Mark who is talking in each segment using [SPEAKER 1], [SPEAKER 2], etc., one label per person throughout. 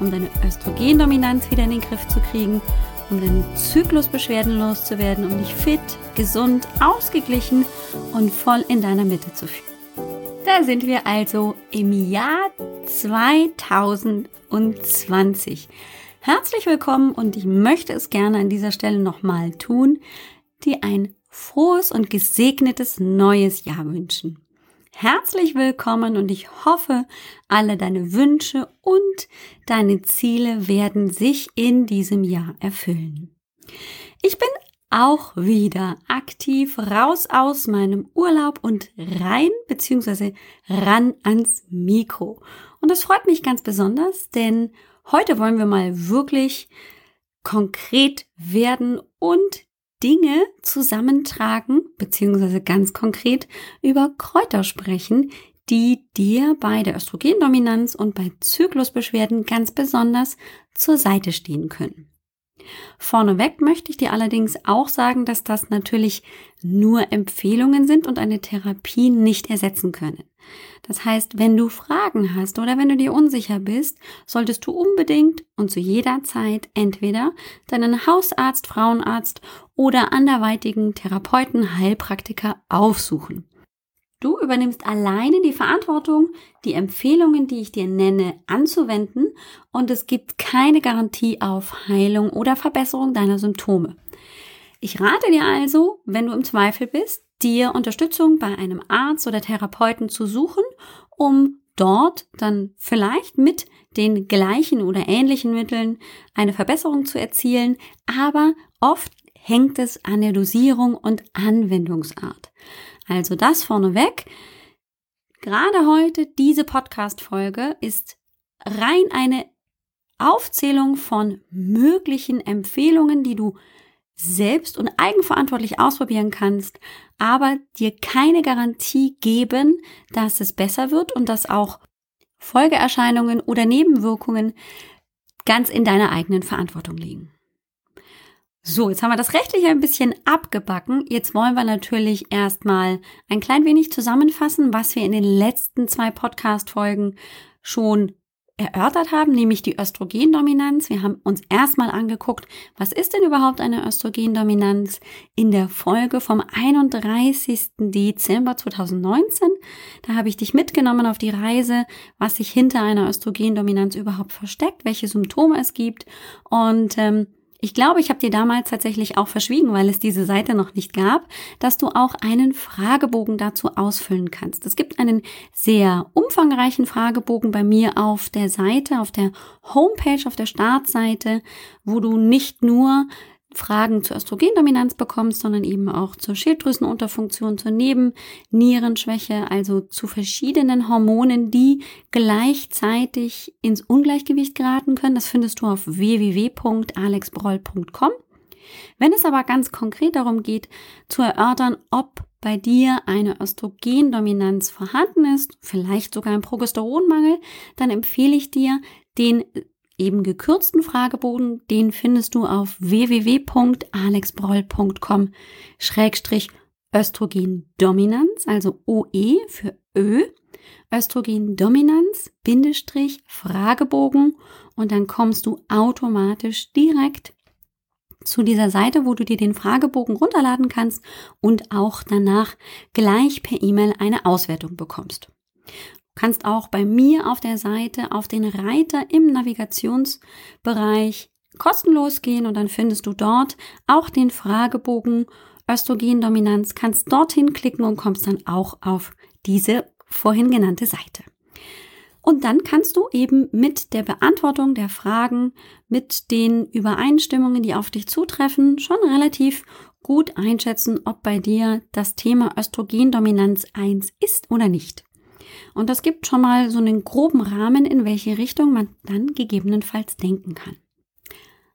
[SPEAKER 1] um deine Östrogendominanz wieder in den Griff zu kriegen, um deine Zyklusbeschwerden loszuwerden, um dich fit, gesund, ausgeglichen und voll in deiner Mitte zu fühlen. Da sind wir also im Jahr 2020. Herzlich willkommen und ich möchte es gerne an dieser Stelle nochmal tun, dir ein frohes und gesegnetes neues Jahr wünschen. Herzlich willkommen und ich hoffe, alle deine Wünsche und deine Ziele werden sich in diesem Jahr erfüllen. Ich bin auch wieder aktiv raus aus meinem Urlaub und rein bzw. ran ans Mikro. Und das freut mich ganz besonders, denn heute wollen wir mal wirklich konkret werden und Dinge zusammentragen, beziehungsweise ganz konkret über Kräuter sprechen, die dir bei der Östrogendominanz und bei Zyklusbeschwerden ganz besonders zur Seite stehen können. Vorneweg möchte ich dir allerdings auch sagen, dass das natürlich nur Empfehlungen sind und eine Therapie nicht ersetzen können. Das heißt, wenn du Fragen hast oder wenn du dir unsicher bist, solltest du unbedingt und zu jeder Zeit entweder deinen Hausarzt, Frauenarzt oder anderweitigen Therapeuten, Heilpraktiker aufsuchen. Du übernimmst alleine die Verantwortung, die Empfehlungen, die ich dir nenne, anzuwenden und es gibt keine Garantie auf Heilung oder Verbesserung deiner Symptome. Ich rate dir also, wenn du im Zweifel bist, dir Unterstützung bei einem Arzt oder Therapeuten zu suchen, um dort dann vielleicht mit den gleichen oder ähnlichen Mitteln eine Verbesserung zu erzielen, aber oft hängt es an der Dosierung und Anwendungsart. Also das vorneweg. Gerade heute, diese Podcast-Folge ist rein eine Aufzählung von möglichen Empfehlungen, die du selbst und eigenverantwortlich ausprobieren kannst, aber dir keine Garantie geben, dass es besser wird und dass auch Folgeerscheinungen oder Nebenwirkungen ganz in deiner eigenen Verantwortung liegen. So, jetzt haben wir das rechtliche ein bisschen abgebacken. Jetzt wollen wir natürlich erstmal ein klein wenig zusammenfassen, was wir in den letzten zwei Podcast-Folgen schon erörtert haben, nämlich die Östrogendominanz. Wir haben uns erstmal angeguckt, was ist denn überhaupt eine Östrogendominanz in der Folge vom 31. Dezember 2019. Da habe ich dich mitgenommen auf die Reise, was sich hinter einer Östrogendominanz überhaupt versteckt, welche Symptome es gibt und ähm, ich glaube, ich habe dir damals tatsächlich auch verschwiegen, weil es diese Seite noch nicht gab, dass du auch einen Fragebogen dazu ausfüllen kannst. Es gibt einen sehr umfangreichen Fragebogen bei mir auf der Seite, auf der Homepage, auf der Startseite, wo du nicht nur Fragen zur Östrogendominanz bekommst, sondern eben auch zur Schilddrüsenunterfunktion, zur Nebennierenschwäche, also zu verschiedenen Hormonen, die gleichzeitig ins Ungleichgewicht geraten können. Das findest du auf www.alexbroll.com. Wenn es aber ganz konkret darum geht, zu erörtern, ob bei dir eine Östrogendominanz vorhanden ist, vielleicht sogar ein Progesteronmangel, dann empfehle ich dir, den eben gekürzten Fragebogen, den findest du auf www.alexbroll.com Schrägstrich Östrogendominanz, also OE für Ö, Östrogendominanz, Bindestrich, Fragebogen und dann kommst du automatisch direkt zu dieser Seite, wo du dir den Fragebogen runterladen kannst und auch danach gleich per E-Mail eine Auswertung bekommst kannst auch bei mir auf der Seite auf den Reiter im Navigationsbereich kostenlos gehen und dann findest du dort auch den Fragebogen Östrogendominanz, kannst dorthin klicken und kommst dann auch auf diese vorhin genannte Seite. Und dann kannst du eben mit der Beantwortung der Fragen, mit den Übereinstimmungen, die auf dich zutreffen, schon relativ gut einschätzen, ob bei dir das Thema Östrogendominanz eins ist oder nicht. Und das gibt schon mal so einen groben Rahmen, in welche Richtung man dann gegebenenfalls denken kann.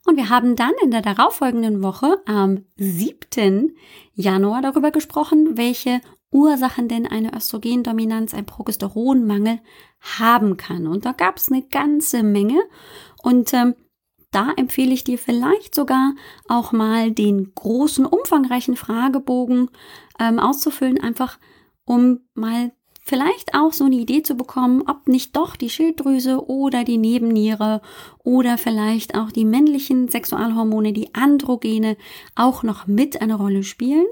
[SPEAKER 1] Und wir haben dann in der darauffolgenden Woche am 7. Januar darüber gesprochen, welche Ursachen denn eine Östrogendominanz, ein Progesteronmangel haben kann. Und da gab es eine ganze Menge. Und ähm, da empfehle ich dir vielleicht sogar auch mal den großen, umfangreichen Fragebogen ähm, auszufüllen, einfach um mal vielleicht auch so eine Idee zu bekommen, ob nicht doch die Schilddrüse oder die Nebenniere oder vielleicht auch die männlichen Sexualhormone, die Androgene auch noch mit eine Rolle spielen.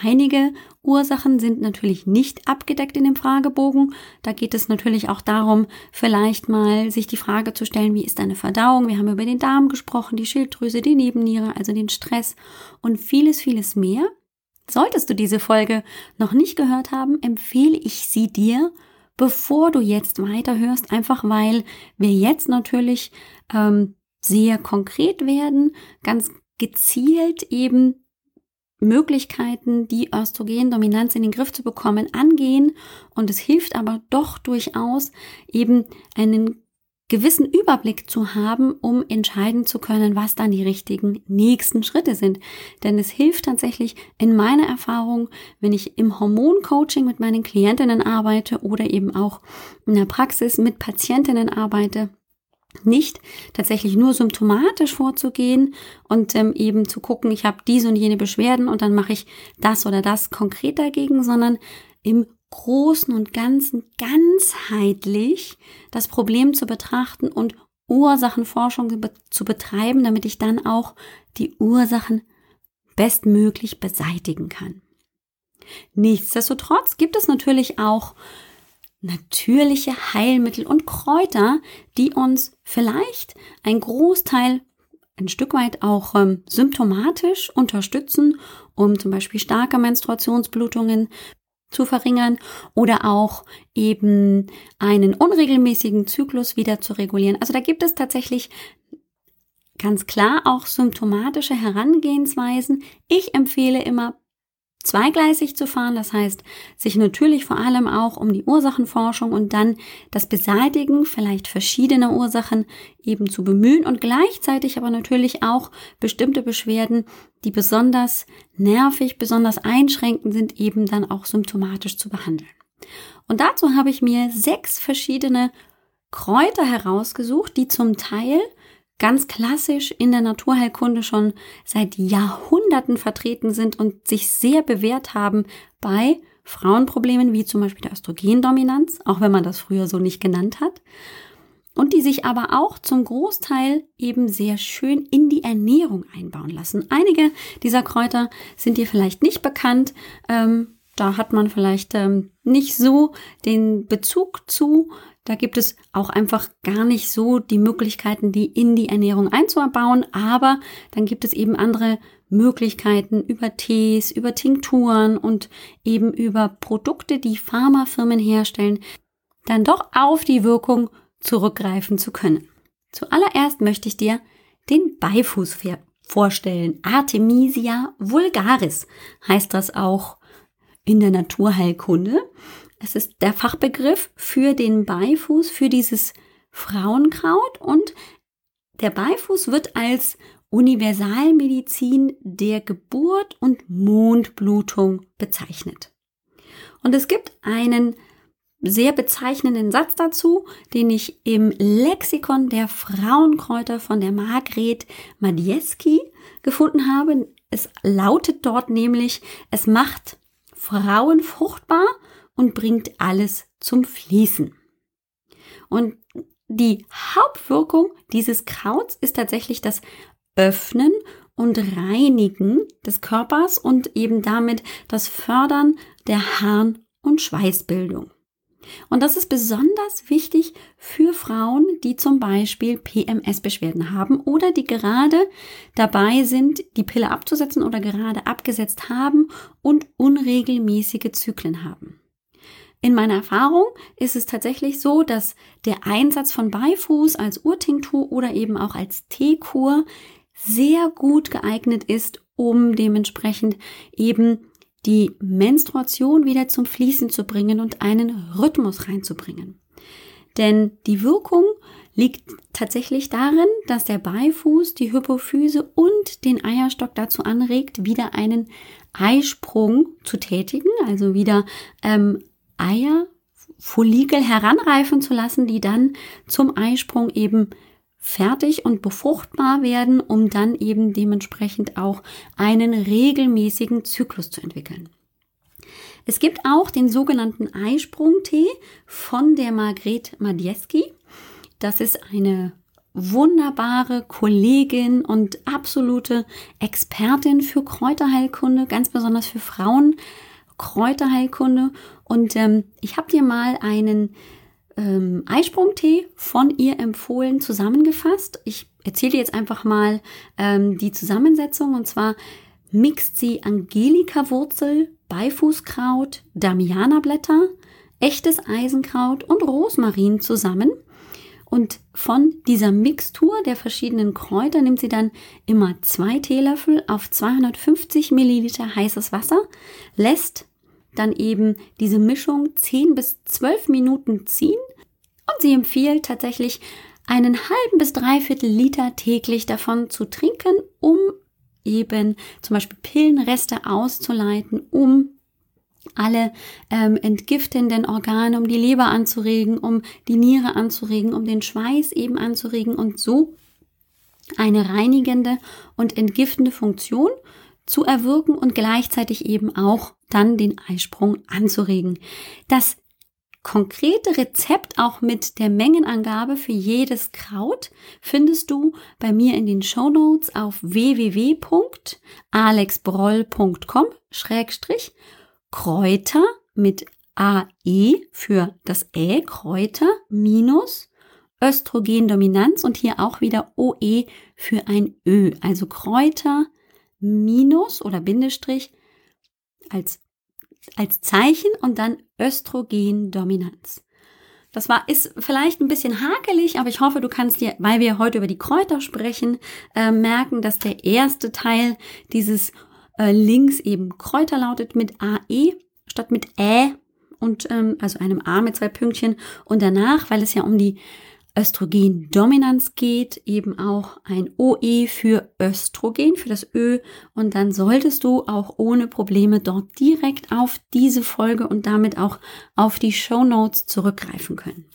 [SPEAKER 1] Einige Ursachen sind natürlich nicht abgedeckt in dem Fragebogen. Da geht es natürlich auch darum, vielleicht mal sich die Frage zu stellen, wie ist deine Verdauung? Wir haben über den Darm gesprochen, die Schilddrüse, die Nebenniere, also den Stress und vieles, vieles mehr. Solltest du diese Folge noch nicht gehört haben, empfehle ich sie dir, bevor du jetzt weiterhörst, einfach weil wir jetzt natürlich ähm, sehr konkret werden, ganz gezielt eben Möglichkeiten, die Östrogendominanz in den Griff zu bekommen, angehen. Und es hilft aber doch durchaus eben einen gewissen Überblick zu haben, um entscheiden zu können, was dann die richtigen nächsten Schritte sind. Denn es hilft tatsächlich in meiner Erfahrung, wenn ich im Hormoncoaching mit meinen Klientinnen arbeite oder eben auch in der Praxis mit Patientinnen arbeite, nicht tatsächlich nur symptomatisch vorzugehen und ähm, eben zu gucken, ich habe diese und jene Beschwerden und dann mache ich das oder das konkret dagegen, sondern im Großen und Ganzen ganzheitlich das Problem zu betrachten und Ursachenforschung zu betreiben, damit ich dann auch die Ursachen bestmöglich beseitigen kann. Nichtsdestotrotz gibt es natürlich auch natürliche Heilmittel und Kräuter, die uns vielleicht ein Großteil ein Stück weit auch ähm, symptomatisch unterstützen, um zum Beispiel starke Menstruationsblutungen zu verringern oder auch eben einen unregelmäßigen Zyklus wieder zu regulieren. Also da gibt es tatsächlich ganz klar auch symptomatische Herangehensweisen. Ich empfehle immer zweigleisig zu fahren, das heißt, sich natürlich vor allem auch um die Ursachenforschung und dann das Beseitigen vielleicht verschiedener Ursachen eben zu bemühen und gleichzeitig aber natürlich auch bestimmte Beschwerden, die besonders nervig, besonders einschränkend sind, eben dann auch symptomatisch zu behandeln. Und dazu habe ich mir sechs verschiedene Kräuter herausgesucht, die zum Teil ganz klassisch in der Naturheilkunde schon seit Jahrhunderten vertreten sind und sich sehr bewährt haben bei Frauenproblemen wie zum Beispiel der Östrogendominanz, auch wenn man das früher so nicht genannt hat. Und die sich aber auch zum Großteil eben sehr schön in die Ernährung einbauen lassen. Einige dieser Kräuter sind dir vielleicht nicht bekannt. Ähm, da hat man vielleicht ähm, nicht so den Bezug zu. Da gibt es auch einfach gar nicht so die Möglichkeiten, die in die Ernährung einzubauen. Aber dann gibt es eben andere Möglichkeiten über Tees, über Tinkturen und eben über Produkte, die Pharmafirmen herstellen, dann doch auf die Wirkung zurückgreifen zu können. Zuallererst möchte ich dir den Beifuß vorstellen. Artemisia vulgaris heißt das auch in der Naturheilkunde. Es ist der Fachbegriff für den Beifuß, für dieses Frauenkraut und der Beifuß wird als Universalmedizin der Geburt und Mondblutung bezeichnet. Und es gibt einen sehr bezeichnenden Satz dazu, den ich im Lexikon der Frauenkräuter von der Margret Madieski gefunden habe. Es lautet dort nämlich, es macht Frauen fruchtbar und bringt alles zum Fließen. Und die Hauptwirkung dieses Krauts ist tatsächlich das Öffnen und Reinigen des Körpers und eben damit das Fördern der Harn- und Schweißbildung. Und das ist besonders wichtig für Frauen, die zum Beispiel PMS-Beschwerden haben oder die gerade dabei sind, die Pille abzusetzen oder gerade abgesetzt haben und unregelmäßige Zyklen haben. In meiner Erfahrung ist es tatsächlich so, dass der Einsatz von Beifuß als Urtinktur oder eben auch als Teekur sehr gut geeignet ist, um dementsprechend eben die Menstruation wieder zum Fließen zu bringen und einen Rhythmus reinzubringen. Denn die Wirkung liegt tatsächlich darin, dass der Beifuß die Hypophyse und den Eierstock dazu anregt, wieder einen Eisprung zu tätigen, also wieder ähm, Eierfollikel heranreifen zu lassen, die dann zum Eisprung eben fertig und befruchtbar werden, um dann eben dementsprechend auch einen regelmäßigen Zyklus zu entwickeln. Es gibt auch den sogenannten Eisprungtee von der Margret Madieski. Das ist eine wunderbare Kollegin und absolute Expertin für Kräuterheilkunde, ganz besonders für Frauen Kräuterheilkunde. Und ähm, ich habe dir mal einen ähm, Eisprungtee von ihr empfohlen zusammengefasst. Ich erzähle jetzt einfach mal ähm, die Zusammensetzung und zwar mixt sie Angelika-Wurzel, Beifußkraut, Damiana-Blätter, echtes Eisenkraut und Rosmarin zusammen. Und von dieser Mixtur der verschiedenen Kräuter nimmt sie dann immer zwei Teelöffel auf 250 Milliliter heißes Wasser, lässt dann eben diese Mischung 10 bis 12 Minuten ziehen. Und sie empfiehlt tatsächlich einen halben bis dreiviertel Liter täglich davon zu trinken, um eben zum Beispiel Pillenreste auszuleiten, um alle ähm, entgiftenden Organe, um die Leber anzuregen, um die Niere anzuregen, um den Schweiß eben anzuregen und so eine reinigende und entgiftende Funktion zu erwirken und gleichzeitig eben auch dann den Eisprung anzuregen. Das konkrete Rezept auch mit der Mengenangabe für jedes Kraut findest du bei mir in den Show Notes auf www.alexbroll.com Schrägstrich Kräuter mit AE für das Ä Kräuter minus Östrogendominanz und hier auch wieder OE für ein Ö, also Kräuter minus oder Bindestrich als, als Zeichen und dann Östrogendominanz. Das war, ist vielleicht ein bisschen hakelig, aber ich hoffe, du kannst dir, weil wir heute über die Kräuter sprechen, äh, merken, dass der erste Teil dieses äh, Links eben Kräuter lautet mit AE statt mit Ä und ähm, also einem A mit zwei Pünktchen und danach, weil es ja um die Östrogendominanz geht, eben auch ein OE für Östrogen, für das Ö. Und dann solltest du auch ohne Probleme dort direkt auf diese Folge und damit auch auf die Show Notes zurückgreifen können.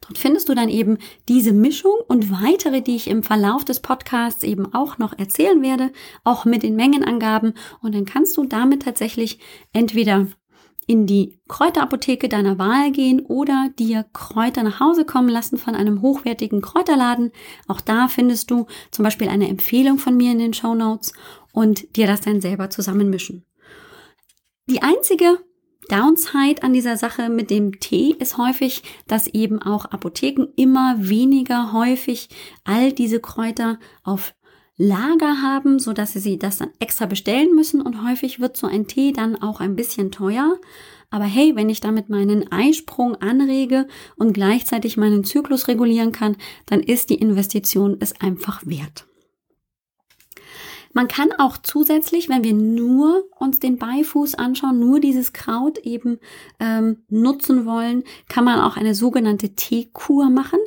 [SPEAKER 1] Dort findest du dann eben diese Mischung und weitere, die ich im Verlauf des Podcasts eben auch noch erzählen werde, auch mit den Mengenangaben. Und dann kannst du damit tatsächlich entweder in die Kräuterapotheke deiner Wahl gehen oder dir Kräuter nach Hause kommen lassen von einem hochwertigen Kräuterladen. Auch da findest du zum Beispiel eine Empfehlung von mir in den Show Notes und dir das dann selber zusammenmischen. Die einzige Downside an dieser Sache mit dem Tee ist häufig, dass eben auch Apotheken immer weniger häufig all diese Kräuter auf Lager haben, so dass sie das dann extra bestellen müssen und häufig wird so ein Tee dann auch ein bisschen teuer. Aber hey, wenn ich damit meinen Eisprung anrege und gleichzeitig meinen Zyklus regulieren kann, dann ist die Investition es einfach wert. Man kann auch zusätzlich, wenn wir nur uns den Beifuß anschauen, nur dieses Kraut eben ähm, nutzen wollen, kann man auch eine sogenannte Teekur machen.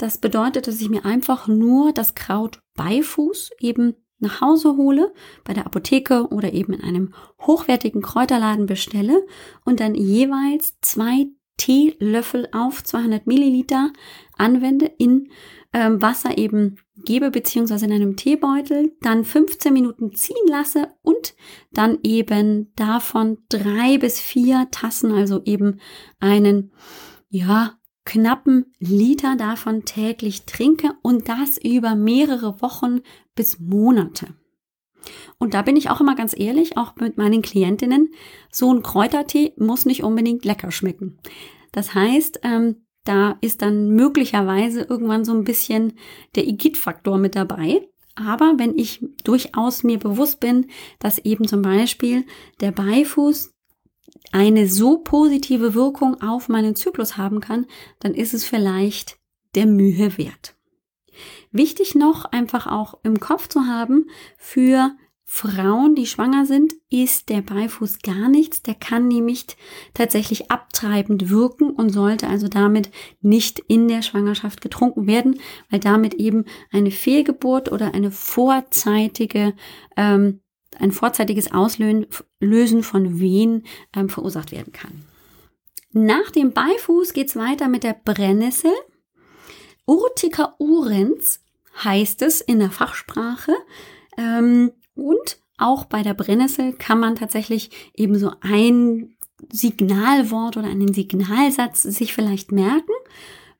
[SPEAKER 1] Das bedeutet, dass ich mir einfach nur das Kraut Beifuß eben nach Hause hole, bei der Apotheke oder eben in einem hochwertigen Kräuterladen bestelle und dann jeweils zwei Teelöffel auf 200 Milliliter anwende in ähm, Wasser eben gebe beziehungsweise in einem Teebeutel, dann 15 Minuten ziehen lasse und dann eben davon drei bis vier Tassen, also eben einen ja knappen Liter davon täglich trinke und das über mehrere Wochen bis Monate. Und da bin ich auch immer ganz ehrlich, auch mit meinen Klientinnen, so ein Kräutertee muss nicht unbedingt lecker schmecken. Das heißt, ähm, da ist dann möglicherweise irgendwann so ein bisschen der Igitt-Faktor mit dabei. Aber wenn ich durchaus mir bewusst bin, dass eben zum Beispiel der Beifuß eine so positive Wirkung auf meinen Zyklus haben kann, dann ist es vielleicht der Mühe wert. Wichtig noch einfach auch im Kopf zu haben, für Frauen, die schwanger sind, ist der Beifuß gar nichts. Der kann nämlich tatsächlich abtreibend wirken und sollte also damit nicht in der Schwangerschaft getrunken werden, weil damit eben eine Fehlgeburt oder eine vorzeitige, ähm, ein vorzeitiges Auslösen von Wehen ähm, verursacht werden kann. Nach dem Beifuß geht's weiter mit der Brennnessel. Urtica urens heißt es in der Fachsprache. Ähm, und auch bei der Brennnessel kann man tatsächlich eben so ein Signalwort oder einen Signalsatz sich vielleicht merken.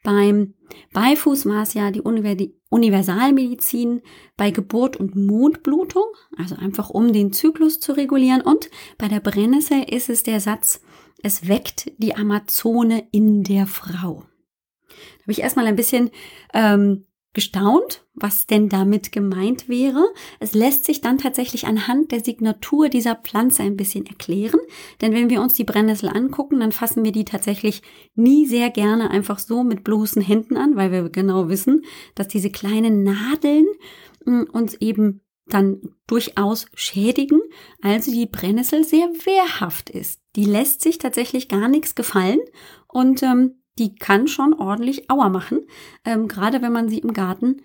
[SPEAKER 1] Beim Beifuß war es ja die Universalmedizin bei Geburt und Mondblutung, also einfach um den Zyklus zu regulieren. Und bei der Brennnessel ist es der Satz, es weckt die Amazone in der Frau. Da habe ich erstmal ein bisschen ähm, gestaunt, was denn damit gemeint wäre. Es lässt sich dann tatsächlich anhand der Signatur dieser Pflanze ein bisschen erklären. Denn wenn wir uns die Brennnessel angucken, dann fassen wir die tatsächlich nie sehr gerne einfach so mit bloßen Händen an, weil wir genau wissen, dass diese kleinen Nadeln hm, uns eben dann durchaus schädigen. Also die Brennnessel sehr wehrhaft ist. Die lässt sich tatsächlich gar nichts gefallen und ähm, die kann schon ordentlich Auer machen, ähm, gerade wenn man sie im Garten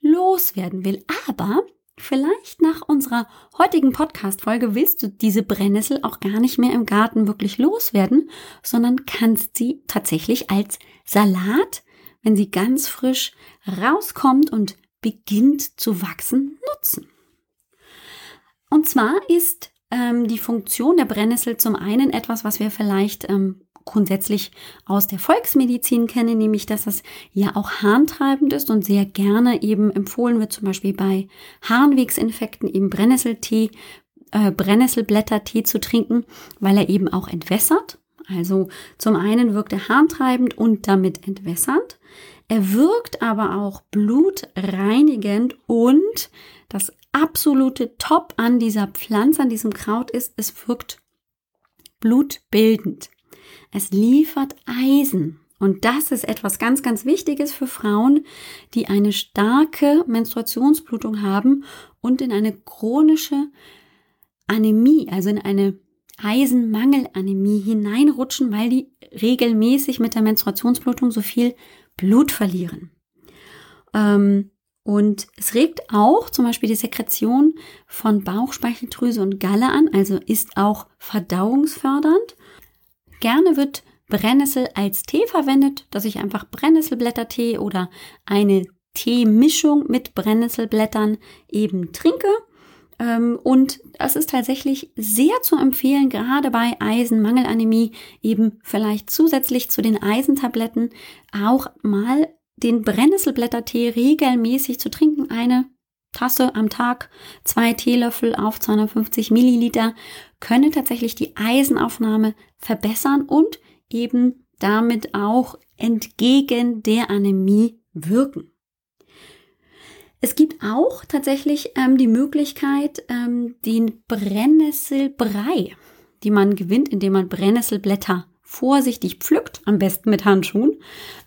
[SPEAKER 1] loswerden will. Aber vielleicht nach unserer heutigen Podcast-Folge willst du diese Brennnessel auch gar nicht mehr im Garten wirklich loswerden, sondern kannst sie tatsächlich als Salat, wenn sie ganz frisch rauskommt und beginnt zu wachsen, nutzen. Und zwar ist ähm, die Funktion der Brennnessel zum einen etwas, was wir vielleicht ähm, grundsätzlich aus der Volksmedizin kenne, nämlich dass es ja auch harntreibend ist und sehr gerne eben empfohlen wird, zum Beispiel bei Harnwegsinfekten eben Brennnesseltee, äh, Brennnesselblättertee zu trinken, weil er eben auch entwässert. Also zum einen wirkt er harntreibend und damit entwässernd. Er wirkt aber auch blutreinigend und das absolute Top an dieser Pflanze, an diesem Kraut ist, es wirkt blutbildend. Es liefert Eisen. Und das ist etwas ganz, ganz Wichtiges für Frauen, die eine starke Menstruationsblutung haben und in eine chronische Anämie, also in eine Eisenmangelanämie hineinrutschen, weil die regelmäßig mit der Menstruationsblutung so viel Blut verlieren. Ähm, und es regt auch zum Beispiel die Sekretion von Bauchspeicheldrüse und Galle an, also ist auch verdauungsfördernd Gerne wird Brennnessel als Tee verwendet, dass ich einfach Brennnesselblättertee oder eine Teemischung mit Brennnesselblättern eben trinke. Ähm, und es ist tatsächlich sehr zu empfehlen, gerade bei Eisenmangelanämie eben vielleicht zusätzlich zu den Eisentabletten auch mal den Brennnesselblättertee regelmäßig zu trinken. Eine Tasse am Tag, zwei Teelöffel auf 250 Milliliter, können tatsächlich die Eisenaufnahme verbessern und eben damit auch entgegen der Anämie wirken. Es gibt auch tatsächlich ähm, die Möglichkeit, ähm, den Brennnesselbrei, die man gewinnt, indem man Brennnesselblätter vorsichtig pflückt, am besten mit Handschuhen,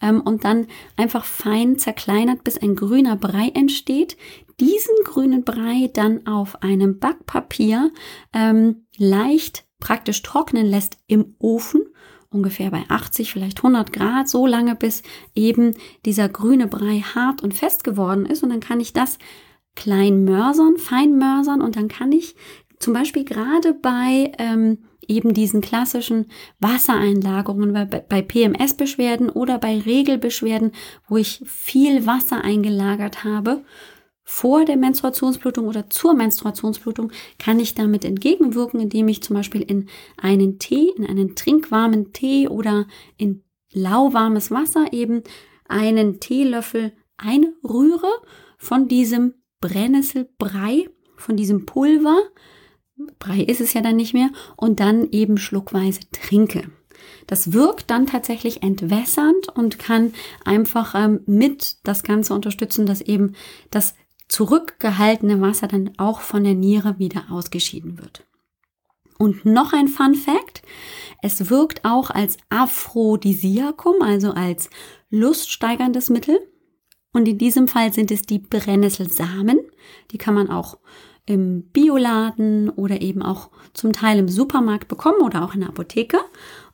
[SPEAKER 1] ähm, und dann einfach fein zerkleinert, bis ein grüner Brei entsteht. Diesen grünen Brei dann auf einem Backpapier ähm, leicht praktisch trocknen lässt im Ofen, ungefähr bei 80, vielleicht 100 Grad, so lange bis eben dieser grüne Brei hart und fest geworden ist. Und dann kann ich das klein mörsern, fein mörsern und dann kann ich zum Beispiel gerade bei ähm, eben diesen klassischen Wassereinlagerungen, bei, bei PMS-Beschwerden oder bei Regelbeschwerden, wo ich viel Wasser eingelagert habe, vor der Menstruationsblutung oder zur Menstruationsblutung kann ich damit entgegenwirken, indem ich zum Beispiel in einen Tee, in einen trinkwarmen Tee oder in lauwarmes Wasser eben einen Teelöffel einrühre von diesem Brennnesselbrei, von diesem Pulver. Brei ist es ja dann nicht mehr und dann eben schluckweise trinke. Das wirkt dann tatsächlich entwässernd und kann einfach ähm, mit das Ganze unterstützen, dass eben das zurückgehaltene Wasser dann auch von der Niere wieder ausgeschieden wird. Und noch ein Fun Fact. Es wirkt auch als Aphrodisiakum, also als luststeigerndes Mittel. Und in diesem Fall sind es die Brennnesselsamen. Die kann man auch im Bioladen oder eben auch zum Teil im Supermarkt bekommen oder auch in der Apotheke.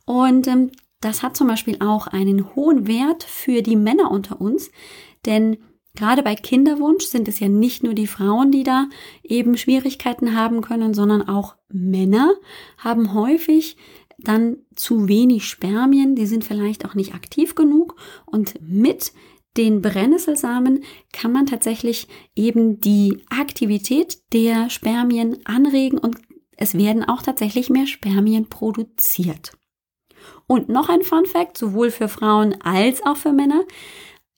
[SPEAKER 1] Und ähm, das hat zum Beispiel auch einen hohen Wert für die Männer unter uns, denn gerade bei Kinderwunsch sind es ja nicht nur die Frauen, die da eben Schwierigkeiten haben können, sondern auch Männer haben häufig dann zu wenig Spermien, die sind vielleicht auch nicht aktiv genug und mit den Brennnesselsamen kann man tatsächlich eben die Aktivität der Spermien anregen und es werden auch tatsächlich mehr Spermien produziert. Und noch ein Fun Fact, sowohl für Frauen als auch für Männer.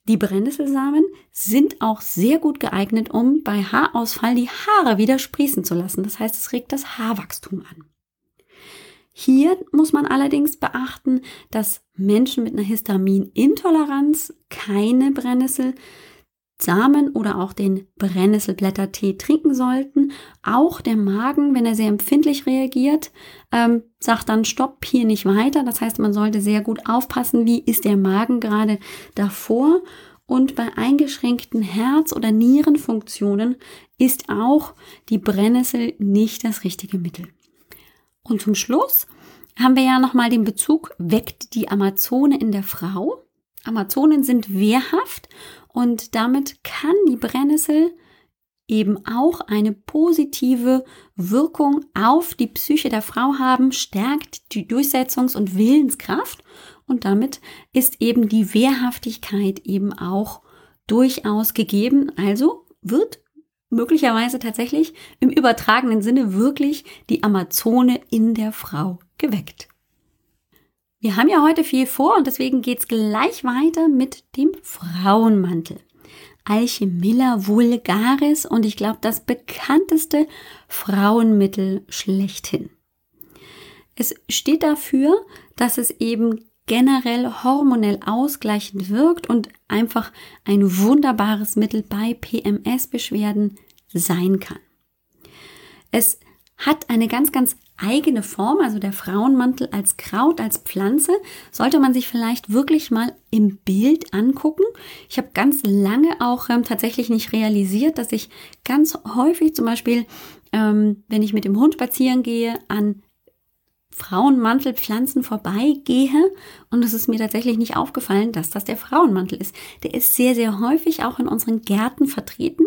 [SPEAKER 1] Die Brennnesselsamen sind auch sehr gut geeignet, um bei Haarausfall die Haare wieder sprießen zu lassen. Das heißt, es regt das Haarwachstum an. Hier muss man allerdings beachten, dass Menschen mit einer Histaminintoleranz keine Brennnesselsamen oder auch den Brennnesselblättertee trinken sollten. Auch der Magen, wenn er sehr empfindlich reagiert, ähm, sagt dann Stopp, hier nicht weiter. Das heißt, man sollte sehr gut aufpassen, wie ist der Magen gerade davor. Und bei eingeschränkten Herz- oder Nierenfunktionen ist auch die Brennnessel nicht das richtige Mittel. Und zum Schluss haben wir ja nochmal den Bezug, weckt die Amazone in der Frau. Amazonen sind wehrhaft und damit kann die Brennnessel eben auch eine positive Wirkung auf die Psyche der Frau haben, stärkt die Durchsetzungs- und Willenskraft und damit ist eben die Wehrhaftigkeit eben auch durchaus gegeben. Also wird möglicherweise tatsächlich im übertragenen Sinne wirklich die Amazone in der Frau geweckt. Wir haben ja heute viel vor und deswegen geht's gleich weiter mit dem Frauenmantel. Alchemilla vulgaris und ich glaube das bekannteste Frauenmittel schlechthin. Es steht dafür, dass es eben generell hormonell ausgleichend wirkt und einfach ein wunderbares Mittel bei PMS-Beschwerden sein kann. Es hat eine ganz, ganz eigene Form, also der Frauenmantel als Kraut, als Pflanze, sollte man sich vielleicht wirklich mal im Bild angucken. Ich habe ganz lange auch ähm, tatsächlich nicht realisiert, dass ich ganz häufig zum Beispiel, ähm, wenn ich mit dem Hund spazieren gehe, an Frauenmantelpflanzen vorbeigehe und es ist mir tatsächlich nicht aufgefallen, dass das der Frauenmantel ist. Der ist sehr, sehr häufig auch in unseren Gärten vertreten,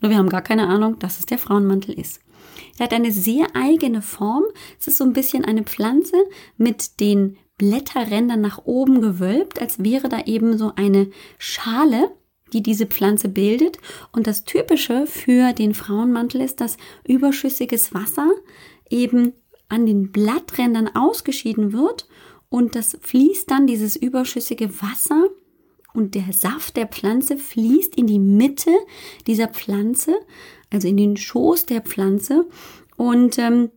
[SPEAKER 1] nur wir haben gar keine Ahnung, dass es der Frauenmantel ist. Er hat eine sehr eigene Form. Es ist so ein bisschen eine Pflanze mit den Blätterrändern nach oben gewölbt, als wäre da eben so eine Schale, die diese Pflanze bildet. Und das Typische für den Frauenmantel ist, dass überschüssiges Wasser eben an den Blatträndern ausgeschieden wird und das fließt dann, dieses überschüssige Wasser und der Saft der Pflanze fließt in die Mitte dieser Pflanze, also in den Schoß der Pflanze und ähm,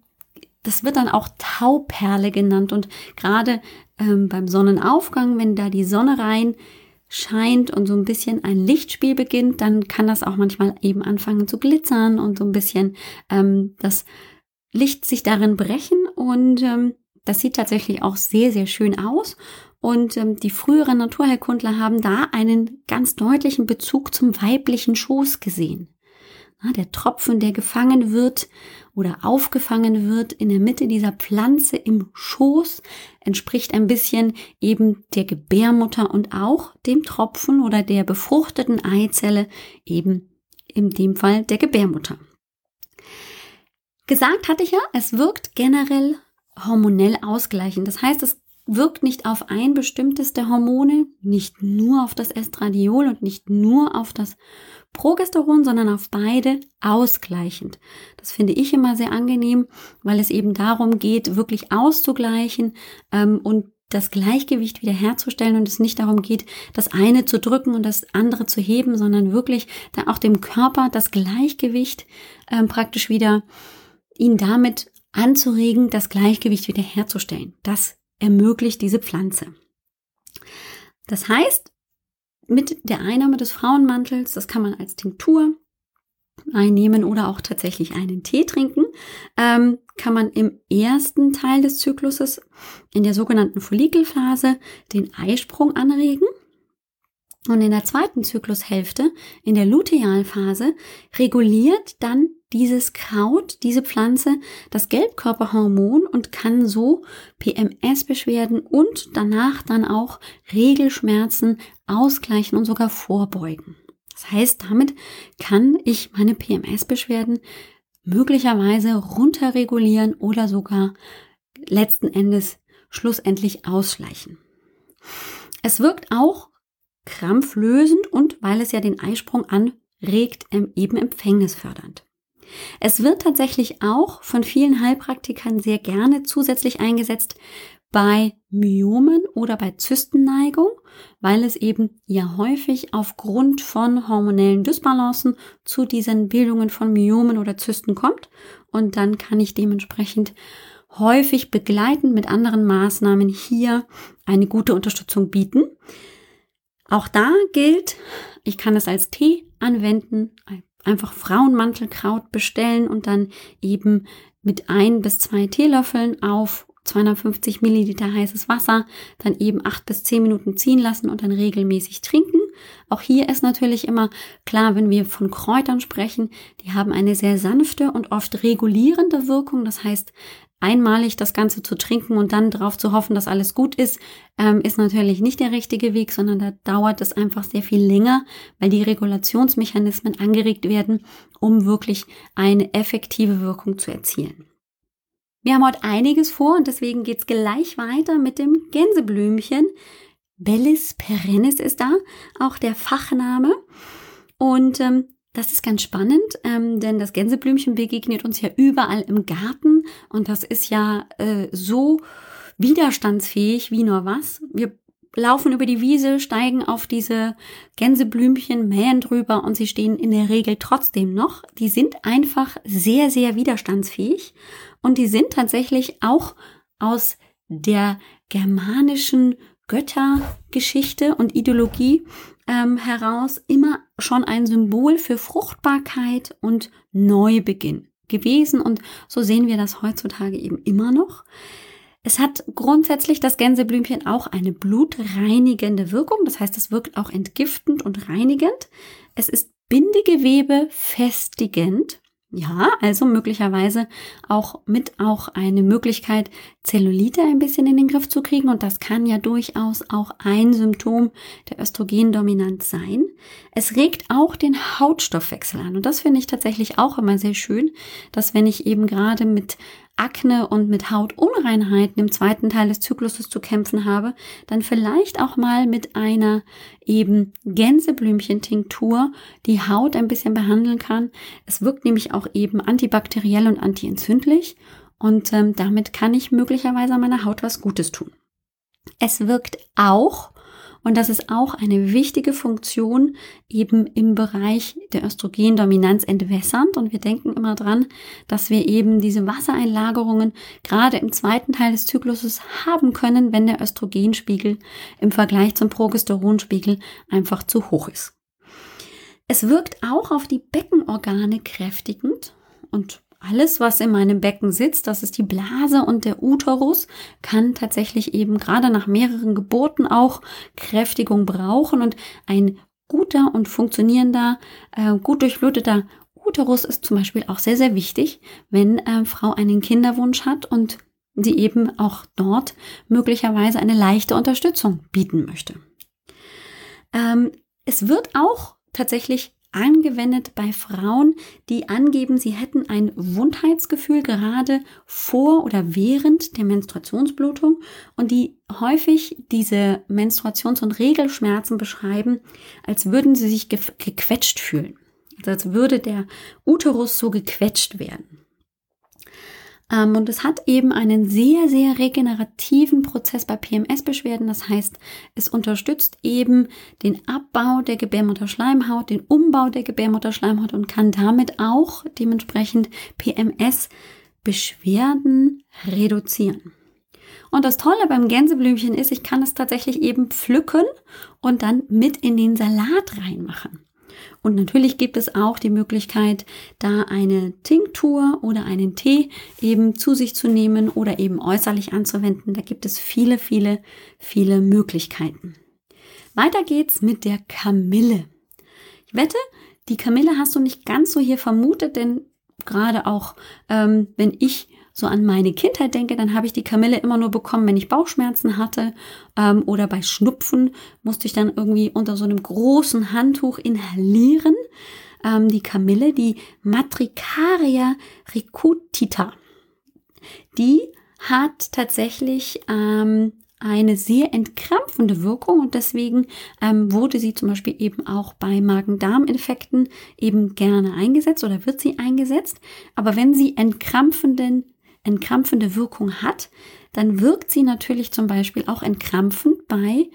[SPEAKER 1] das wird dann auch Tauperle genannt und gerade ähm, beim Sonnenaufgang, wenn da die Sonne rein scheint und so ein bisschen ein Lichtspiel beginnt, dann kann das auch manchmal eben anfangen zu glitzern und so ein bisschen ähm, das Licht sich darin brechen und ähm, das sieht tatsächlich auch sehr, sehr schön aus. Und ähm, die früheren Naturheilkundler haben da einen ganz deutlichen Bezug zum weiblichen Schoß gesehen. Der Tropfen, der gefangen wird oder aufgefangen wird in der Mitte dieser Pflanze im Schoß, entspricht ein bisschen eben der Gebärmutter und auch dem Tropfen oder der befruchteten Eizelle, eben in dem Fall der Gebärmutter. Gesagt hatte ich ja, es wirkt generell hormonell ausgleichend. Das heißt, es wirkt nicht auf ein bestimmtes der Hormone, nicht nur auf das Estradiol und nicht nur auf das Progesteron, sondern auf beide ausgleichend. Das finde ich immer sehr angenehm, weil es eben darum geht, wirklich auszugleichen ähm, und das Gleichgewicht wiederherzustellen und es nicht darum geht, das eine zu drücken und das andere zu heben, sondern wirklich da auch dem Körper das Gleichgewicht ähm, praktisch wieder ihn damit anzuregen, das Gleichgewicht wiederherzustellen. Das ermöglicht diese Pflanze. Das heißt, mit der Einnahme des Frauenmantels, das kann man als Tinktur einnehmen oder auch tatsächlich einen Tee trinken, ähm, kann man im ersten Teil des Zykluses in der sogenannten Follikelphase den Eisprung anregen. Und in der zweiten Zyklushälfte, in der Lutealphase, reguliert dann dieses Kraut, diese Pflanze, das Gelbkörperhormon und kann so PMS-Beschwerden und danach dann auch Regelschmerzen ausgleichen und sogar vorbeugen. Das heißt, damit kann ich meine PMS-Beschwerden möglicherweise runterregulieren oder sogar letzten Endes schlussendlich ausschleichen. Es wirkt auch krampflösend und weil es ja den Eisprung anregt, eben empfängnisfördernd. Es wird tatsächlich auch von vielen Heilpraktikern sehr gerne zusätzlich eingesetzt bei Myomen oder bei Zystenneigung, weil es eben ja häufig aufgrund von hormonellen Dysbalancen zu diesen Bildungen von Myomen oder Zysten kommt. Und dann kann ich dementsprechend häufig begleitend mit anderen Maßnahmen hier eine gute Unterstützung bieten. Auch da gilt, ich kann es als Tee anwenden, einfach Frauenmantelkraut bestellen und dann eben mit ein bis zwei Teelöffeln auf 250 Milliliter heißes Wasser, dann eben acht bis zehn Minuten ziehen lassen und dann regelmäßig trinken. Auch hier ist natürlich immer klar, wenn wir von Kräutern sprechen, die haben eine sehr sanfte und oft regulierende Wirkung. Das heißt, einmalig das Ganze zu trinken und dann darauf zu hoffen, dass alles gut ist, ähm, ist natürlich nicht der richtige Weg, sondern da dauert es einfach sehr viel länger, weil die Regulationsmechanismen angeregt werden, um wirklich eine effektive Wirkung zu erzielen. Wir haben heute einiges vor und deswegen geht's gleich weiter mit dem Gänseblümchen. Bellis perennis ist da, auch der Fachname. Und ähm, das ist ganz spannend, ähm, denn das Gänseblümchen begegnet uns ja überall im Garten und das ist ja äh, so widerstandsfähig wie nur was. Wir laufen über die Wiese, steigen auf diese Gänseblümchen, mähen drüber und sie stehen in der Regel trotzdem noch. Die sind einfach sehr, sehr widerstandsfähig und die sind tatsächlich auch aus der germanischen Göttergeschichte und Ideologie ähm, heraus immer schon ein Symbol für Fruchtbarkeit und Neubeginn gewesen und so sehen wir das heutzutage eben immer noch. Es hat grundsätzlich das Gänseblümchen auch eine blutreinigende Wirkung, das heißt, es wirkt auch entgiftend und reinigend. Es ist Bindegewebe festigend ja, also möglicherweise auch mit auch eine Möglichkeit, Zellulite ein bisschen in den Griff zu kriegen. Und das kann ja durchaus auch ein Symptom der Östrogendominanz sein. Es regt auch den Hautstoffwechsel an. Und das finde ich tatsächlich auch immer sehr schön, dass wenn ich eben gerade mit Akne und mit Hautunreinheiten im zweiten Teil des Zykluses zu kämpfen habe, dann vielleicht auch mal mit einer eben Gänseblümchentinktur die Haut ein bisschen behandeln kann. Es wirkt nämlich auch eben antibakteriell und antientzündlich und ähm, damit kann ich möglicherweise meiner Haut was Gutes tun. Es wirkt auch und das ist auch eine wichtige Funktion eben im Bereich der Östrogendominanz entwässernd. Und wir denken immer dran, dass wir eben diese Wassereinlagerungen gerade im zweiten Teil des Zykluses haben können, wenn der Östrogenspiegel im Vergleich zum Progesteronspiegel einfach zu hoch ist. Es wirkt auch auf die Beckenorgane kräftigend und alles, was in meinem Becken sitzt, das ist die Blase und der Uterus, kann tatsächlich eben gerade nach mehreren Geburten auch Kräftigung brauchen und ein guter und funktionierender, äh, gut durchbluteter Uterus ist zum Beispiel auch sehr, sehr wichtig, wenn äh, Frau einen Kinderwunsch hat und sie eben auch dort möglicherweise eine leichte Unterstützung bieten möchte. Ähm, es wird auch tatsächlich angewendet bei Frauen, die angeben, sie hätten ein Wundheitsgefühl gerade vor oder während der Menstruationsblutung und die häufig diese Menstruations- und Regelschmerzen beschreiben, als würden sie sich gequetscht fühlen. Also als würde der Uterus so gequetscht werden. Ähm, und es hat eben einen sehr, sehr regenerativen Prozess bei PMS-Beschwerden. Das heißt, es unterstützt eben den Abbau der Gebärmutterschleimhaut, den Umbau der Gebärmutterschleimhaut und kann damit auch dementsprechend PMS-Beschwerden reduzieren. Und das Tolle beim Gänseblümchen ist, ich kann es tatsächlich eben pflücken und dann mit in den Salat reinmachen. Und natürlich gibt es auch die Möglichkeit, da eine Tinktur oder einen Tee eben zu sich zu nehmen oder eben äußerlich anzuwenden. Da gibt es viele, viele, viele Möglichkeiten. Weiter geht's mit der Kamille. Ich wette, die Kamille hast du nicht ganz so hier vermutet, denn gerade auch, ähm, wenn ich so an meine Kindheit denke, dann habe ich die Kamille immer nur bekommen, wenn ich Bauchschmerzen hatte ähm, oder bei Schnupfen musste ich dann irgendwie unter so einem großen Handtuch inhalieren. Ähm, die Kamille, die Matricaria recutita, die hat tatsächlich ähm, eine sehr entkrampfende Wirkung und deswegen ähm, wurde sie zum Beispiel eben auch bei Magen-Darm-Infekten eben gerne eingesetzt oder wird sie eingesetzt. Aber wenn sie entkrampfenden, entkrampfende Wirkung hat, dann wirkt sie natürlich zum Beispiel auch entkrampfend bei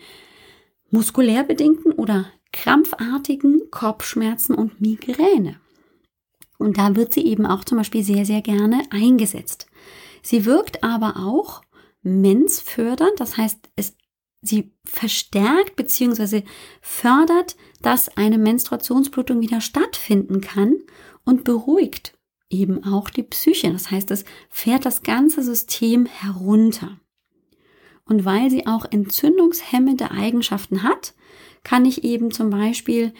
[SPEAKER 1] muskulär bedingten oder krampfartigen Kopfschmerzen und Migräne. Und da wird sie eben auch zum Beispiel sehr, sehr gerne eingesetzt. Sie wirkt aber auch mensfördernd, das heißt, es, sie verstärkt bzw. fördert, dass eine Menstruationsblutung wieder stattfinden kann und beruhigt eben auch die Psyche. Das heißt, es fährt das ganze System herunter. Und weil sie auch entzündungshemmende Eigenschaften hat, kann ich eben zum Beispiel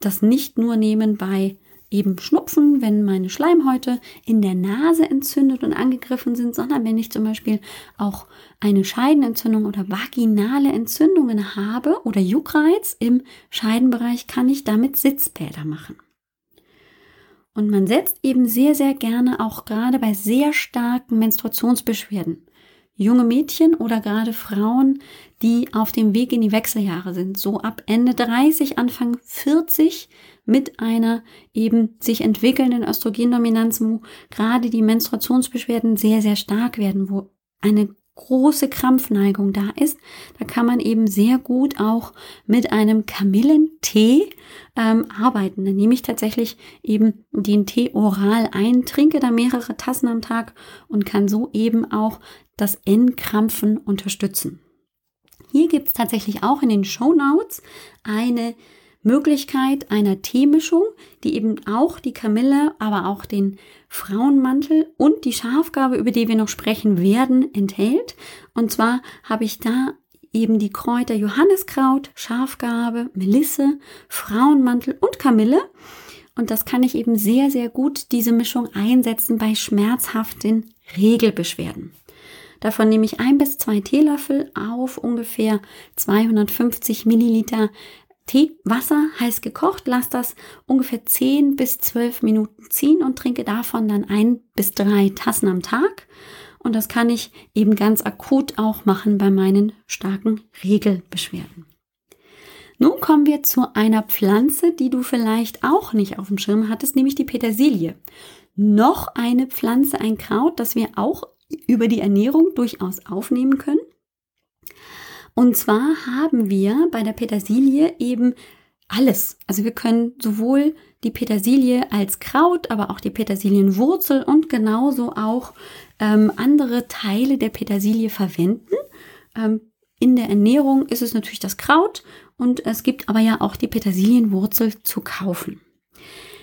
[SPEAKER 1] das nicht nur nehmen bei eben Schnupfen, wenn meine Schleimhäute in der Nase entzündet und angegriffen sind, sondern wenn ich zum Beispiel auch eine Scheidenentzündung oder vaginale Entzündungen habe oder Juckreiz im Scheidenbereich, kann ich damit Sitzbäder machen. Und man setzt eben sehr, sehr gerne auch gerade bei sehr starken Menstruationsbeschwerden junge Mädchen oder gerade Frauen, die auf dem Weg in die Wechseljahre sind, so ab Ende 30, Anfang 40 mit einer eben sich entwickelnden Östrogendominanz, wo gerade die Menstruationsbeschwerden sehr, sehr stark werden, wo eine große Krampfneigung da ist, da kann man eben sehr gut auch mit einem Kamillentee ähm, arbeiten. Dann nehme ich tatsächlich eben den Tee oral ein, trinke da mehrere Tassen am Tag und kann so eben auch das Entkrampfen unterstützen. Hier gibt es tatsächlich auch in den Show Notes eine Möglichkeit einer Teemischung, die eben auch die Kamille, aber auch den Frauenmantel und die Schafgabe, über die wir noch sprechen werden, enthält. Und zwar habe ich da eben die Kräuter Johanniskraut, Schafgabe, Melisse, Frauenmantel und Kamille. Und das kann ich eben sehr, sehr gut, diese Mischung einsetzen bei schmerzhaften Regelbeschwerden. Davon nehme ich ein bis zwei Teelöffel auf ungefähr 250 Milliliter Teewasser heiß gekocht, lass das ungefähr 10 bis 12 Minuten ziehen und trinke davon dann ein bis drei Tassen am Tag. Und das kann ich eben ganz akut auch machen bei meinen starken Regelbeschwerden. Nun kommen wir zu einer Pflanze, die du vielleicht auch nicht auf dem Schirm hattest, nämlich die Petersilie. Noch eine Pflanze, ein Kraut, das wir auch über die Ernährung durchaus aufnehmen können. Und zwar haben wir bei der Petersilie eben alles. Also wir können sowohl die Petersilie als Kraut, aber auch die Petersilienwurzel und genauso auch ähm, andere Teile der Petersilie verwenden. Ähm, in der Ernährung ist es natürlich das Kraut und es gibt aber ja auch die Petersilienwurzel zu kaufen.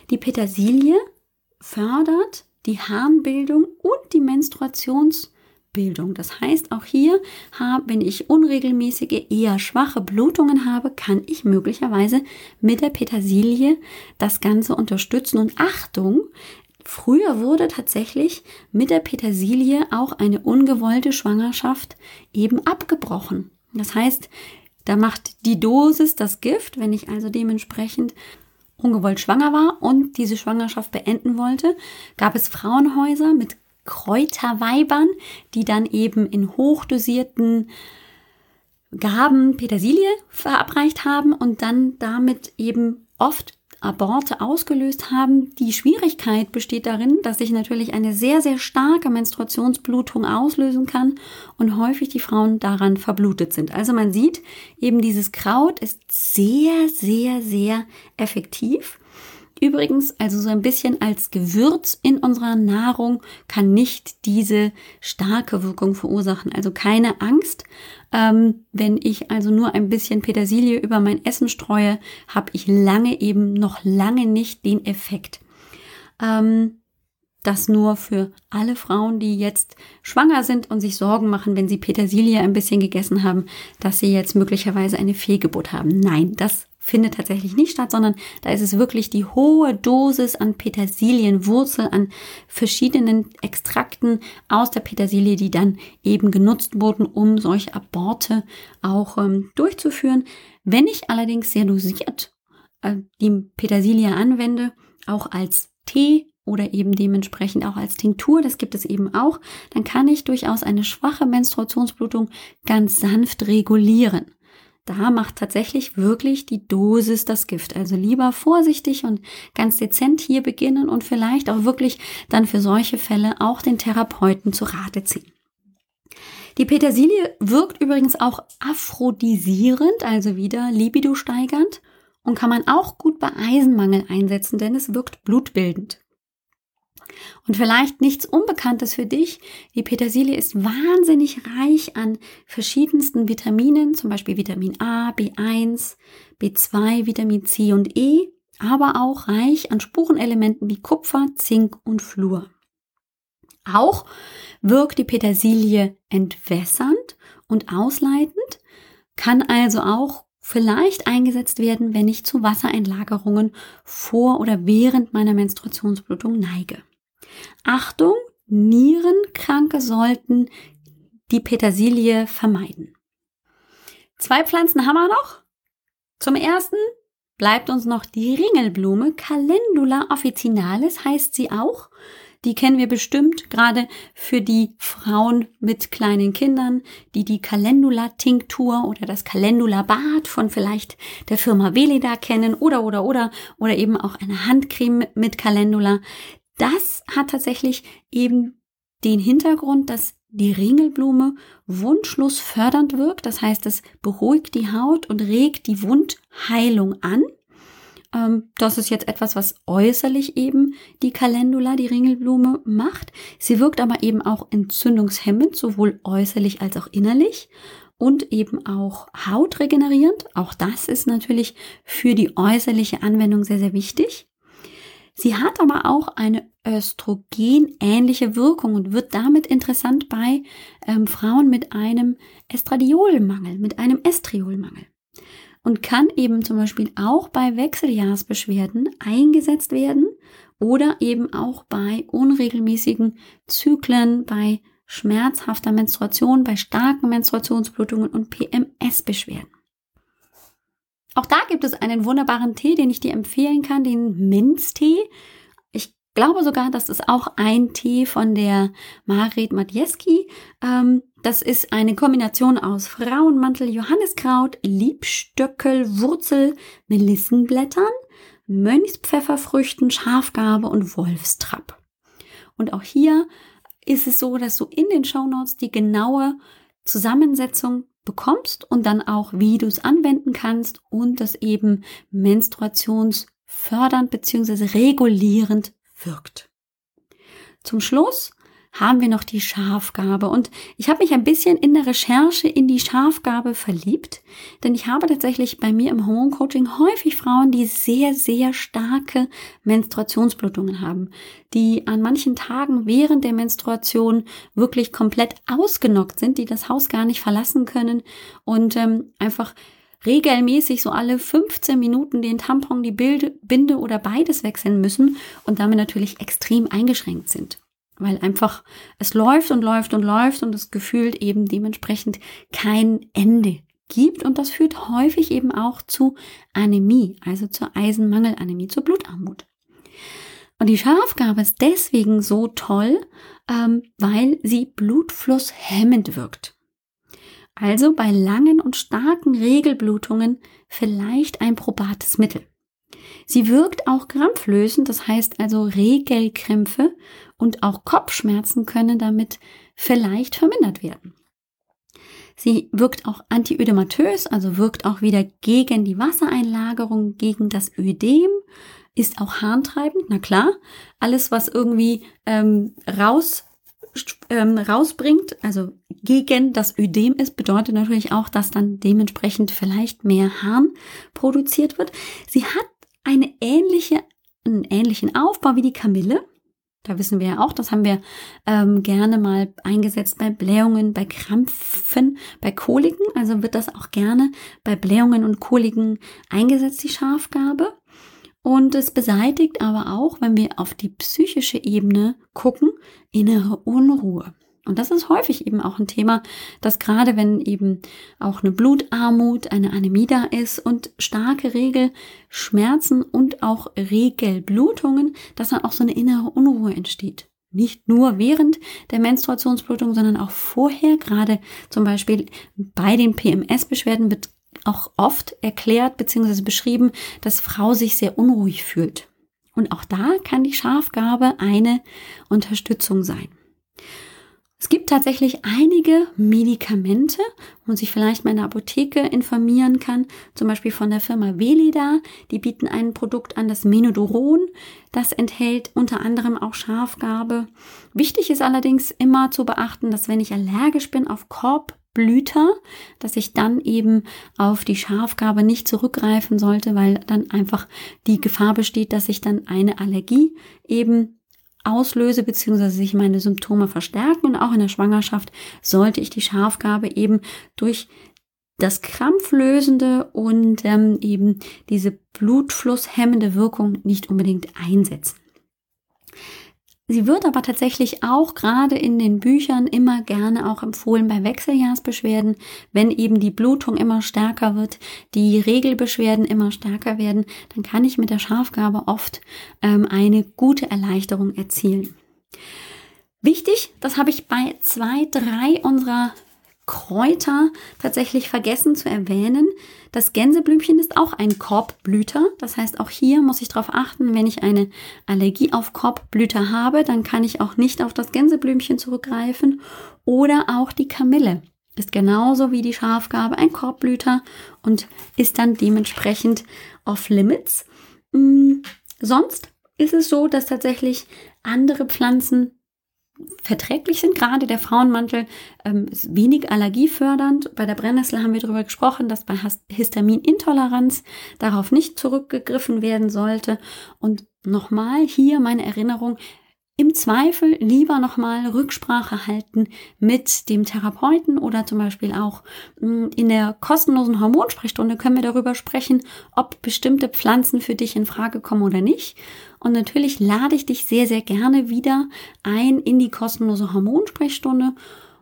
[SPEAKER 1] Die Petersilie fördert die Harnbildung und die Menstruations- Bildung. Das heißt, auch hier, wenn ich unregelmäßige, eher schwache Blutungen habe, kann ich möglicherweise mit der Petersilie das Ganze unterstützen. Und Achtung, früher wurde tatsächlich mit der Petersilie auch eine ungewollte Schwangerschaft eben abgebrochen. Das heißt, da macht die Dosis das Gift, wenn ich also dementsprechend ungewollt schwanger war und diese Schwangerschaft beenden wollte, gab es Frauenhäuser mit Kräuterweibern, die dann eben in hochdosierten Gaben Petersilie verabreicht haben und dann damit eben oft Aborte ausgelöst haben. Die Schwierigkeit besteht darin, dass sich natürlich eine sehr, sehr starke Menstruationsblutung auslösen kann und häufig die Frauen daran verblutet sind. Also man sieht eben dieses Kraut ist sehr, sehr, sehr effektiv Übrigens, also so ein bisschen als Gewürz in unserer Nahrung kann nicht diese starke Wirkung verursachen. Also keine Angst. Ähm, wenn ich also nur ein bisschen Petersilie über mein Essen streue, habe ich lange eben noch lange nicht den Effekt. Ähm, das nur für alle Frauen, die jetzt schwanger sind und sich Sorgen machen, wenn sie Petersilie ein bisschen gegessen haben, dass sie jetzt möglicherweise eine Fehlgeburt haben. Nein, das findet tatsächlich nicht statt, sondern da ist es wirklich die hohe Dosis an Petersilienwurzel, an verschiedenen Extrakten aus der Petersilie, die dann eben genutzt wurden, um solche Aborte auch ähm, durchzuführen. Wenn ich allerdings sehr dosiert äh, die Petersilie anwende, auch als Tee oder eben dementsprechend auch als Tinktur, das gibt es eben auch, dann kann ich durchaus eine schwache Menstruationsblutung ganz sanft regulieren. Da macht tatsächlich wirklich die Dosis das Gift. Also lieber vorsichtig und ganz dezent hier beginnen und vielleicht auch wirklich dann für solche Fälle auch den Therapeuten zu Rate ziehen. Die Petersilie wirkt übrigens auch aphrodisierend, also wieder libido steigernd und kann man auch gut bei Eisenmangel einsetzen, denn es wirkt blutbildend. Und vielleicht nichts Unbekanntes für dich. Die Petersilie ist wahnsinnig reich an verschiedensten Vitaminen, zum Beispiel Vitamin A, B1, B2, Vitamin C und E, aber auch reich an Spurenelementen wie Kupfer, Zink und Fluor. Auch wirkt die Petersilie entwässernd und ausleitend, kann also auch vielleicht eingesetzt werden, wenn ich zu Wassereinlagerungen vor oder während meiner Menstruationsblutung neige. Achtung, Nierenkranke sollten die Petersilie vermeiden. Zwei Pflanzen haben wir noch. Zum ersten bleibt uns noch die Ringelblume, Calendula officinalis heißt sie auch. Die kennen wir bestimmt gerade für die Frauen mit kleinen Kindern, die die Calendula-Tinktur oder das Calendula-Bad von vielleicht der Firma Veleda kennen oder, oder, oder, oder eben auch eine Handcreme mit Calendula. Das hat tatsächlich eben den Hintergrund, dass die Ringelblume wundschluss fördernd wirkt. Das heißt, es beruhigt die Haut und regt die Wundheilung an. Ähm, das ist jetzt etwas, was äußerlich eben die Calendula, die Ringelblume, macht. Sie wirkt aber eben auch entzündungshemmend, sowohl äußerlich als auch innerlich und eben auch hautregenerierend. Auch das ist natürlich für die äußerliche Anwendung sehr, sehr wichtig. Sie hat aber auch eine östrogenähnliche Wirkung und wird damit interessant bei ähm, Frauen mit einem Estradiolmangel, mit einem Estriolmangel. Und kann eben zum Beispiel auch bei Wechseljahrsbeschwerden eingesetzt werden oder eben auch bei unregelmäßigen Zyklen, bei schmerzhafter Menstruation, bei starken Menstruationsblutungen und PMS-Beschwerden. Auch da gibt es einen wunderbaren Tee, den ich dir empfehlen kann, den Minztee. Glaube sogar, das ist auch ein Tee von der Marit Matjeski. Ähm, das ist eine Kombination aus Frauenmantel, Johanniskraut, Liebstöckel, Wurzel, Melissenblättern, Mönchspfefferfrüchten, Schafgarbe und Wolfstrapp. Und auch hier ist es so, dass du in den Shownotes die genaue Zusammensetzung bekommst und dann auch, wie du es anwenden kannst und das eben menstruationsfördernd bzw. regulierend wirkt. Zum Schluss haben wir noch die Schafgabe. Und ich habe mich ein bisschen in der Recherche in die Schafgabe verliebt, denn ich habe tatsächlich bei mir im Hormon Coaching häufig Frauen, die sehr, sehr starke Menstruationsblutungen haben, die an manchen Tagen während der Menstruation wirklich komplett ausgenockt sind, die das Haus gar nicht verlassen können und ähm, einfach regelmäßig so alle 15 Minuten den Tampon, die Binde oder beides wechseln müssen und damit natürlich extrem eingeschränkt sind weil einfach es läuft und läuft und läuft und es gefühlt eben dementsprechend kein Ende gibt und das führt häufig eben auch zu Anämie, also zur Eisenmangelanämie, zur Blutarmut. Und die Schafgabe ist deswegen so toll, ähm, weil sie Blutfluss hemmend wirkt. Also bei langen und starken Regelblutungen vielleicht ein probates Mittel. Sie wirkt auch krampflösend, das heißt also Regelkrämpfe und auch Kopfschmerzen können damit vielleicht vermindert werden. Sie wirkt auch antiödematös, also wirkt auch wieder gegen die Wassereinlagerung, gegen das Ödem, ist auch harntreibend, na klar. Alles, was irgendwie ähm, raus, ähm, rausbringt, also gegen das Ödem ist, bedeutet natürlich auch, dass dann dementsprechend vielleicht mehr Harn produziert wird. Sie hat eine ähnliche, einen ähnlichen Aufbau wie die Kamille. Da wissen wir ja auch, das haben wir ähm, gerne mal eingesetzt bei Blähungen, bei Krampfen, bei Koliken. Also wird das auch gerne bei Blähungen und Koliken eingesetzt, die Schafgabe. Und es beseitigt aber auch, wenn wir auf die psychische Ebene gucken, innere Unruhe. Und das ist häufig eben auch ein Thema, dass gerade wenn eben auch eine Blutarmut, eine Anämie da ist und starke Regelschmerzen und auch Regelblutungen, dass dann auch so eine innere Unruhe entsteht. Nicht nur während der Menstruationsblutung, sondern auch vorher, gerade zum Beispiel bei den PMS-Beschwerden wird auch oft erklärt bzw. beschrieben, dass Frau sich sehr unruhig fühlt. Und auch da kann die Schafgabe eine Unterstützung sein. Es gibt tatsächlich einige Medikamente, wo man sich vielleicht mal in der Apotheke informieren kann, zum Beispiel von der Firma Velida. Die bieten ein Produkt an, das Menodoron. Das enthält unter anderem auch Schafgabe. Wichtig ist allerdings immer zu beachten, dass wenn ich allergisch bin auf Korbblüter, dass ich dann eben auf die Schafgabe nicht zurückgreifen sollte, weil dann einfach die Gefahr besteht, dass ich dann eine Allergie eben auslöse bzw. sich meine Symptome verstärken und auch in der Schwangerschaft sollte ich die Schafgabe eben durch das krampflösende und ähm, eben diese blutflusshemmende Wirkung nicht unbedingt einsetzen. Sie wird aber tatsächlich auch gerade in den Büchern immer gerne auch empfohlen bei Wechseljahrsbeschwerden, wenn eben die Blutung immer stärker wird, die Regelbeschwerden immer stärker werden, dann kann ich mit der Schafgabe oft ähm, eine gute Erleichterung erzielen. Wichtig, das habe ich bei zwei, drei unserer Kräuter tatsächlich vergessen zu erwähnen. Das Gänseblümchen ist auch ein Korbblüter. Das heißt, auch hier muss ich darauf achten, wenn ich eine Allergie auf Korbblüter habe, dann kann ich auch nicht auf das Gänseblümchen zurückgreifen. Oder auch die Kamille ist genauso wie die Schafgabe ein Korbblüter und ist dann dementsprechend off limits. Hm, sonst ist es so, dass tatsächlich andere Pflanzen verträglich sind. Gerade der Frauenmantel ähm, ist wenig allergiefördernd. Bei der Brennnessel haben wir darüber gesprochen, dass bei Histaminintoleranz darauf nicht zurückgegriffen werden sollte. Und nochmal hier meine Erinnerung, im Zweifel lieber nochmal Rücksprache halten mit dem Therapeuten oder zum Beispiel auch hm, in der kostenlosen Hormonsprechstunde können wir darüber sprechen, ob bestimmte Pflanzen für dich in Frage kommen oder nicht. Und natürlich lade ich dich sehr, sehr gerne wieder ein in die kostenlose Hormonsprechstunde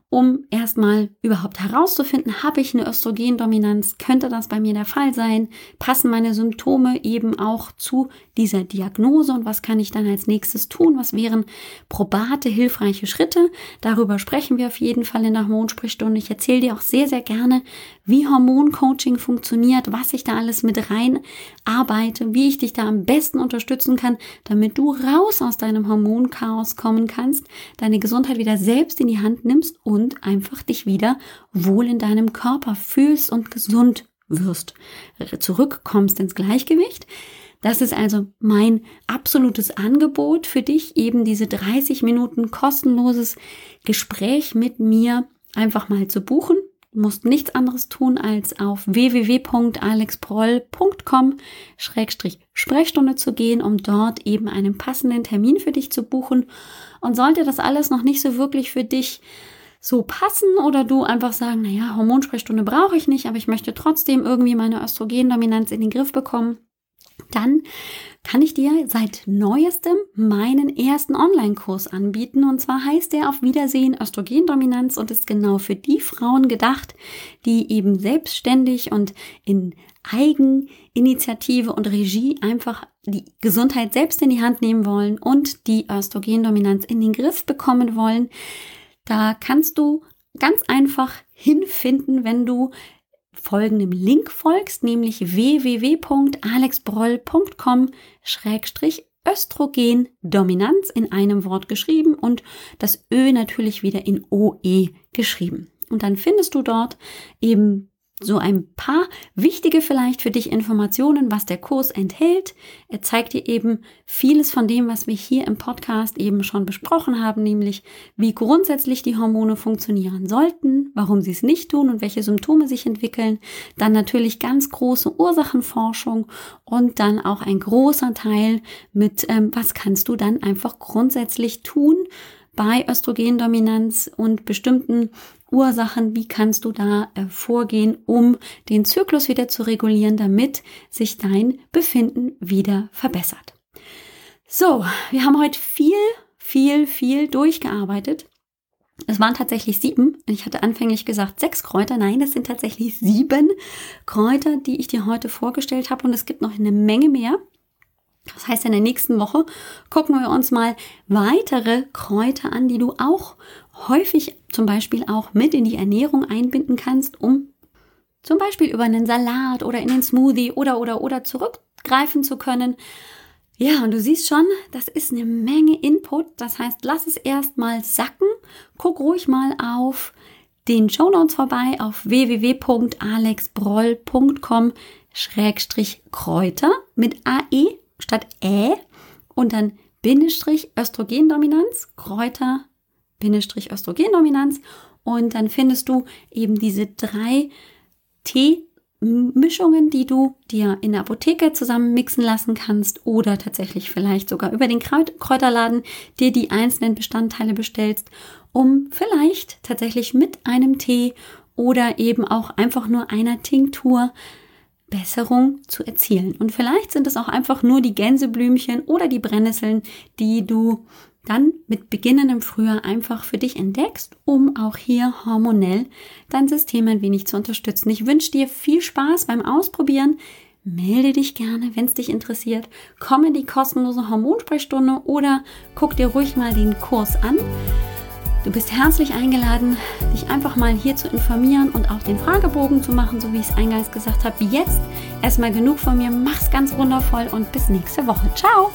[SPEAKER 1] um erstmal überhaupt herauszufinden, habe ich eine Östrogendominanz, könnte das bei mir der Fall sein, passen meine Symptome eben auch zu dieser Diagnose und was kann ich dann als nächstes tun, was wären probate, hilfreiche Schritte. Darüber sprechen wir auf jeden Fall in der Hormonsprechstunde. Ich erzähle dir auch sehr, sehr gerne, wie Hormoncoaching funktioniert, was ich da alles mit rein arbeite, wie ich dich da am besten unterstützen kann, damit du raus aus deinem Hormonchaos kommen kannst, deine Gesundheit wieder selbst in die Hand nimmst und und einfach dich wieder wohl in deinem Körper fühlst und gesund wirst, zurückkommst ins Gleichgewicht. Das ist also mein absolutes Angebot für dich, eben diese 30 Minuten kostenloses Gespräch mit mir einfach mal zu buchen. Du musst nichts anderes tun, als auf www.alexproll.com-sprechstunde zu gehen, um dort eben einen passenden Termin für dich zu buchen. Und sollte das alles noch nicht so wirklich für dich so passen oder du einfach sagen, naja, Hormonsprechstunde brauche ich nicht, aber ich möchte trotzdem irgendwie meine Östrogendominanz in den Griff bekommen, dann kann ich dir seit neuestem meinen ersten Online-Kurs anbieten. Und zwar heißt der auf Wiedersehen Östrogendominanz und ist genau für die Frauen gedacht, die eben selbstständig und in Eigeninitiative und Regie einfach die Gesundheit selbst in die Hand nehmen wollen und die Östrogendominanz in den Griff bekommen wollen. Da kannst du ganz einfach hinfinden, wenn du folgendem Link folgst, nämlich www.alexbroll.com-östrogendominanz in einem Wort geschrieben und das Ö natürlich wieder in OE geschrieben. Und dann findest du dort eben so ein paar wichtige vielleicht für dich Informationen, was der Kurs enthält. Er zeigt dir eben vieles von dem, was wir hier im Podcast eben schon besprochen haben, nämlich wie grundsätzlich die Hormone funktionieren sollten, warum sie es nicht tun und welche Symptome sich entwickeln. Dann natürlich ganz große Ursachenforschung und dann auch ein großer Teil mit, ähm, was kannst du dann einfach grundsätzlich tun, bei Östrogendominanz und bestimmten Ursachen, wie kannst du da äh, vorgehen, um den Zyklus wieder zu regulieren, damit sich dein Befinden wieder verbessert. So, wir haben heute viel, viel, viel durchgearbeitet. Es waren tatsächlich sieben. Ich hatte anfänglich gesagt sechs Kräuter. Nein, es sind tatsächlich sieben Kräuter, die ich dir heute vorgestellt habe. Und es gibt noch eine Menge mehr. Das heißt, in der nächsten Woche gucken wir uns mal weitere Kräuter an, die du auch häufig zum Beispiel auch mit in die Ernährung einbinden kannst, um zum Beispiel über einen Salat oder in den Smoothie oder oder oder zurückgreifen zu können. Ja, und du siehst schon, das ist eine Menge Input. Das heißt, lass es erstmal sacken. Guck ruhig mal auf den Show Notes vorbei auf www.alexbroll.com Schrägstrich Kräuter mit AE statt Ä und dann Bindestrich Östrogendominanz, Kräuter Bindestrich Östrogendominanz. Und dann findest du eben diese drei Teemischungen, die du dir in der Apotheke zusammen mixen lassen kannst oder tatsächlich vielleicht sogar über den Kräuterladen dir die einzelnen Bestandteile bestellst, um vielleicht tatsächlich mit einem Tee oder eben auch einfach nur einer Tinktur Besserung zu erzielen. Und vielleicht sind es auch einfach nur die Gänseblümchen oder die Brennnesseln, die du dann mit beginnendem Frühjahr einfach für dich entdeckst, um auch hier hormonell dein System ein wenig zu unterstützen. Ich wünsche dir viel Spaß beim Ausprobieren. Melde dich gerne, wenn es dich interessiert. Komm in die kostenlose Hormonsprechstunde oder guck dir ruhig mal den Kurs an. Du bist herzlich eingeladen, dich einfach mal hier zu informieren und auch den Fragebogen zu machen, so wie ich es eingangs gesagt habe. Jetzt erstmal genug von mir. Mach's ganz wundervoll und bis nächste Woche. Ciao!